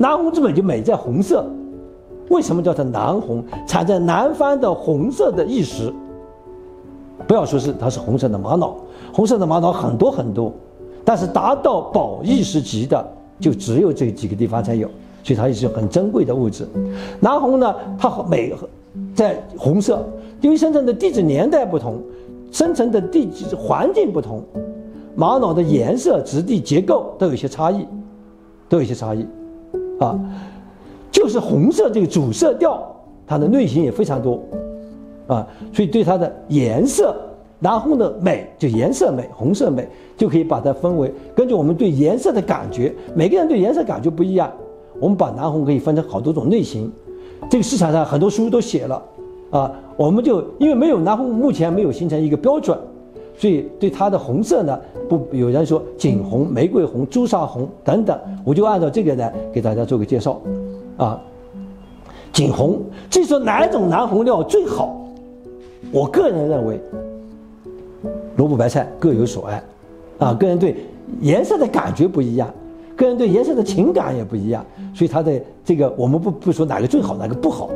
南红之美就美在红色。为什么叫它南红？产在南方的红色的玉石。不要说是它是红色的玛瑙，红色的玛瑙很多很多，但是达到宝玉石级的就只有这几个地方才有，所以它也是很珍贵的物质。南红呢，它美在红色，因为生成的地质年代不同，生成的地质环境不同，玛瑙的颜色、质地、结构都有些差异，都有些差异，啊。就是红色这个主色调，它的类型也非常多，啊，所以对它的颜色，南红的美就颜色美，红色美就可以把它分为，根据我们对颜色的感觉，每个人对颜色感觉不一样，我们把南红可以分成好多种类型，这个市场上很多书都写了，啊，我们就因为没有南红，目前没有形成一个标准，所以对它的红色呢，不有人说锦红、玫瑰红、朱砂红等等，我就按照这个呢给大家做个介绍。啊，锦红，至于说哪种南红料最好，我个人认为，萝卜白菜各有所爱，啊，个人对颜色的感觉不一样，个人对颜色的情感也不一样，所以它的这个我们不不说哪个最好，哪个不好，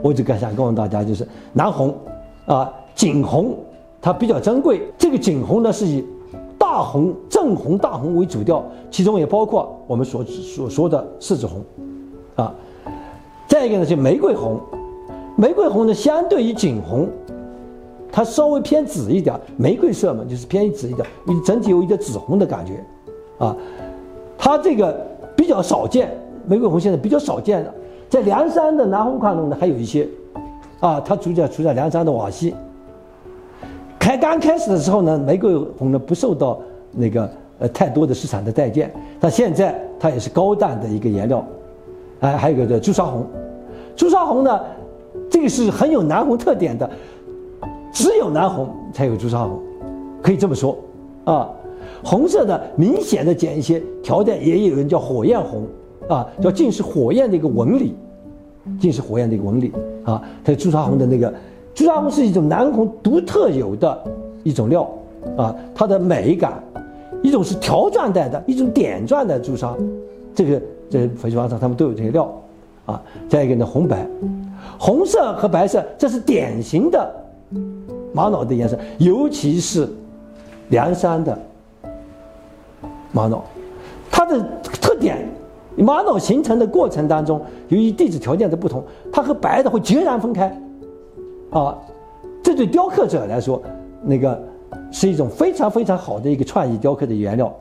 我就想告诉大家，就是南红，啊，锦红它比较珍贵，这个锦红呢是以大红、正红、大红为主调，其中也包括我们所所说的柿子红，啊。再一个呢，就玫瑰红，玫瑰红呢，相对于锦红，它稍微偏紫一点，玫瑰色嘛，就是偏紫一点，你整体有一点紫红的感觉，啊，它这个比较少见，玫瑰红现在比较少见的，在凉山的南红矿中呢还有一些，啊，它主要出在凉山的瓦西。开刚开始的时候呢，玫瑰红呢不受到那个呃太多的市场的待见，但现在它也是高档的一个颜料。哎，还有一个叫朱砂红，朱砂红呢，这个是很有南红特点的，只有南红才有朱砂红，可以这么说，啊，红色的明显的减一些条带，也有人叫火焰红，啊，叫尽是火焰的一个纹理，尽是火焰的一个纹理，啊，它朱砂红的那个，朱砂红是一种南红独特有的一种料，啊，它的美感，一种是条状带的，一种点状的朱砂，这个。这翡翠王上他们都有这些料，啊，再一个呢红白，红色和白色这是典型的玛瑙的颜色，尤其是凉山的玛瑙，它的特点，玛瑙形成的过程当中，由于地质条件的不同，它和白的会截然分开，啊，这对雕刻者来说，那个是一种非常非常好的一个创意雕刻的原料。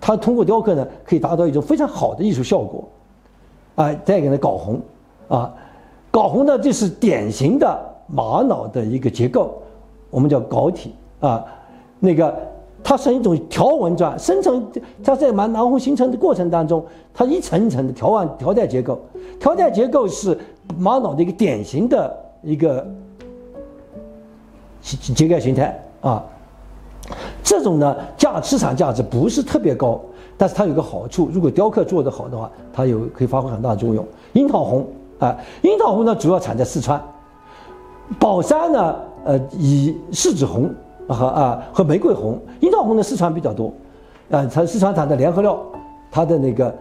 它通过雕刻呢，可以达到一种非常好的艺术效果，啊，再一个呢，镐红，啊，镐红呢就是典型的玛瑙的一个结构，我们叫镐体啊，那个它是一种条纹状，生成它在玛瑙红形成的过程当中，它一层一层的条纹条带结构，条带结构是玛瑙的一个典型的一个结构形态啊。这种呢价市场价值不是特别高，但是它有个好处，如果雕刻做得好的话，它有可以发挥很大的作用。樱桃红啊，樱桃红呢主要产在四川，宝山呢呃以柿子红和啊和玫瑰红，樱桃红呢四川比较多，啊它四川产的联合料，它的那个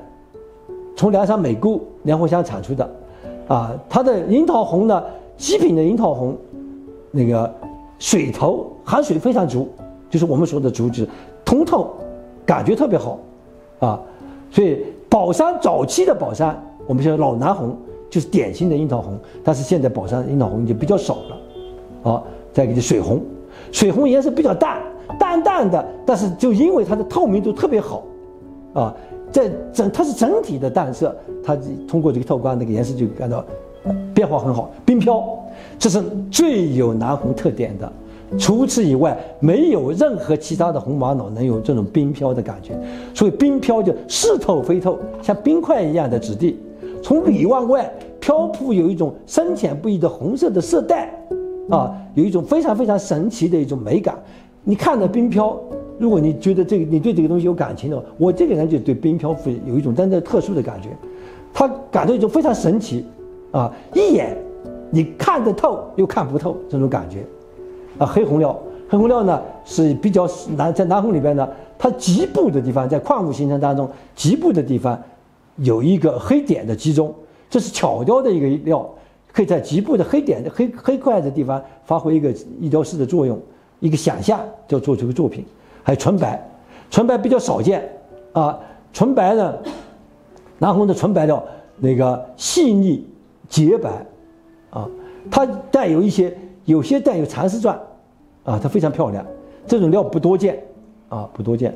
从凉山美姑莲花乡产出的，啊它的樱桃红呢极品的樱桃红，那个水头含水非常足。就是我们说的竹子，通透，感觉特别好，啊，所以宝山早期的宝山，我们说老南红就是典型的樱桃红，但是现在宝山樱桃红已经比较少了，啊，再一个水红，水红颜色比较淡，淡淡的，但是就因为它的透明度特别好，啊，在整它是整体的淡色，它通过这个透光，那个颜色就感到变化很好，冰飘，这是最有南红特点的。除此以外，没有任何其他的红玛瑙能有这种冰飘的感觉。所以冰飘就似透非透，像冰块一样的质地，从里往外漂浮，有一种深浅不一的红色的色带，啊，有一种非常非常神奇的一种美感。你看着冰飘，如果你觉得这个你对这个东西有感情的话，我这个人就对冰飘有一种真的特殊的感觉，他感到一种非常神奇，啊，一眼你看得透又看不透这种感觉。啊，黑红料，黑红料呢是比较南，在南红里边呢，它极部的地方，在矿物形成当中，极部的地方，有一个黑点的集中，这是巧雕的一个料，可以在局部的黑点的、黑黑块的地方发挥一个一雕式的作用，一个想象就做出个作品。还有纯白，纯白比较少见啊，纯白呢，南红的纯白料那个细腻洁白，啊，它带有一些有些带有蚕丝钻，啊，它非常漂亮，这种料不多见，啊，不多见。